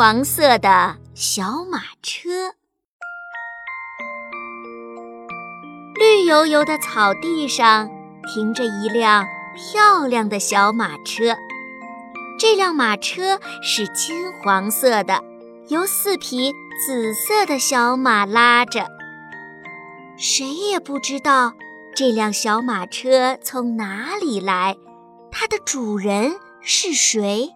黄色的小马车。绿油油的草地上停着一辆漂亮的小马车，这辆马车是金黄色的，由四匹紫色的小马拉着。谁也不知道这辆小马车从哪里来，它的主人是谁。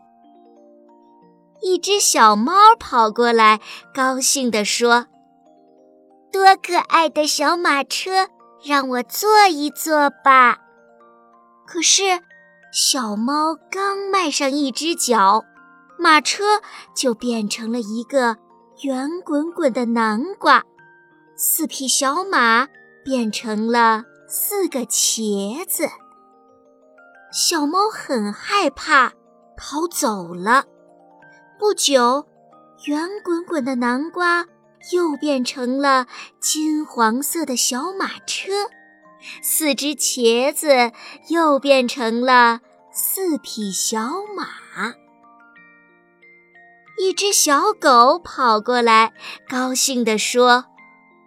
一只小猫跑过来，高兴地说：“多可爱的小马车！”让我坐一坐吧。可是，小猫刚迈上一只脚，马车就变成了一个圆滚滚的南瓜，四匹小马变成了四个茄子。小猫很害怕，逃走了。不久，圆滚滚的南瓜。又变成了金黄色的小马车，四只茄子又变成了四匹小马。一只小狗跑过来，高兴地说：“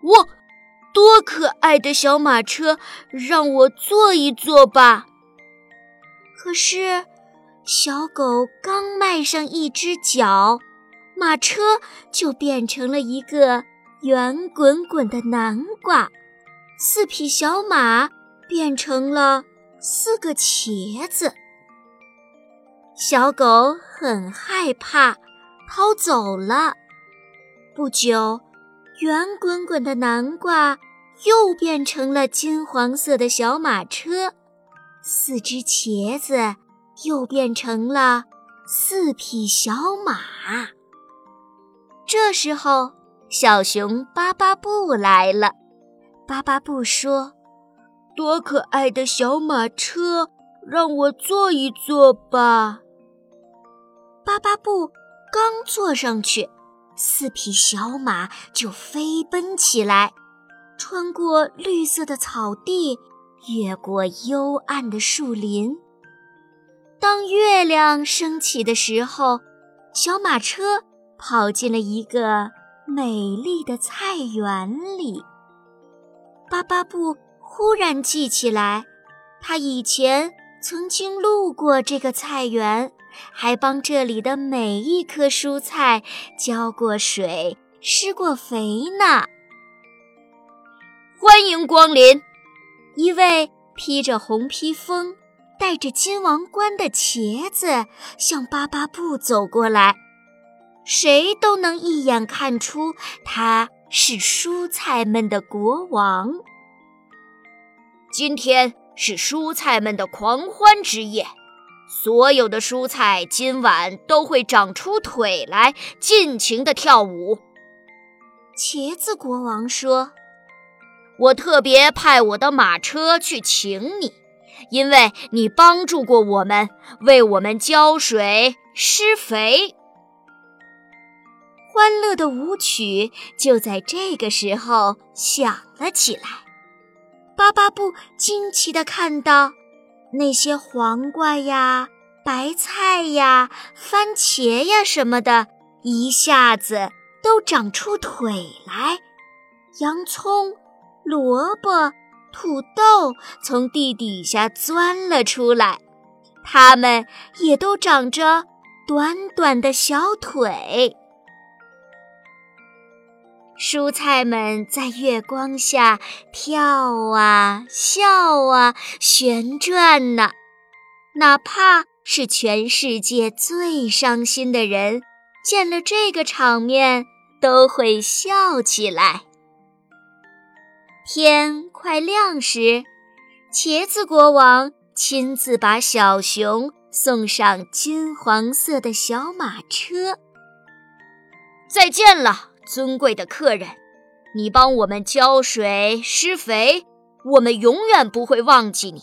哇，多可爱的小马车，让我坐一坐吧。”可是，小狗刚迈上一只脚。马车就变成了一个圆滚滚的南瓜，四匹小马变成了四个茄子。小狗很害怕，逃走了。不久，圆滚滚的南瓜又变成了金黄色的小马车，四只茄子又变成了四匹小马。这时候，小熊巴巴布来了。巴巴布说：“多可爱的小马车，让我坐一坐吧。”巴巴布刚坐上去，四匹小马就飞奔起来，穿过绿色的草地，越过幽暗的树林。当月亮升起的时候，小马车。跑进了一个美丽的菜园里。巴巴布忽然记起来，他以前曾经路过这个菜园，还帮这里的每一棵蔬菜浇过水、施过肥呢。欢迎光临！一位披着红披风、戴着金王冠的茄子向巴巴布走过来。谁都能一眼看出他是蔬菜们的国王。今天是蔬菜们的狂欢之夜，所有的蔬菜今晚都会长出腿来，尽情的跳舞。茄子国王说：“我特别派我的马车去请你，因为你帮助过我们，为我们浇水施肥。”欢乐的舞曲就在这个时候响了起来。巴巴布惊奇地看到，那些黄瓜呀、白菜呀、番茄呀什么的，一下子都长出腿来。洋葱、萝卜、土豆从地底下钻了出来，它们也都长着短短的小腿。蔬菜们在月光下跳啊、笑啊、旋转呢。哪怕是全世界最伤心的人，见了这个场面都会笑起来。天快亮时，茄子国王亲自把小熊送上金黄色的小马车。再见了。尊贵的客人，你帮我们浇水施肥，我们永远不会忘记你。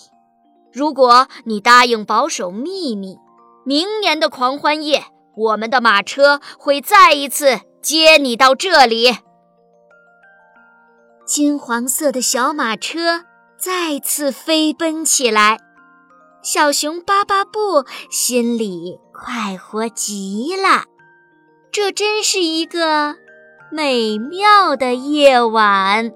如果你答应保守秘密，明年的狂欢夜，我们的马车会再一次接你到这里。金黄色的小马车再次飞奔起来，小熊巴巴布心里快活极了。这真是一个美妙的夜晚。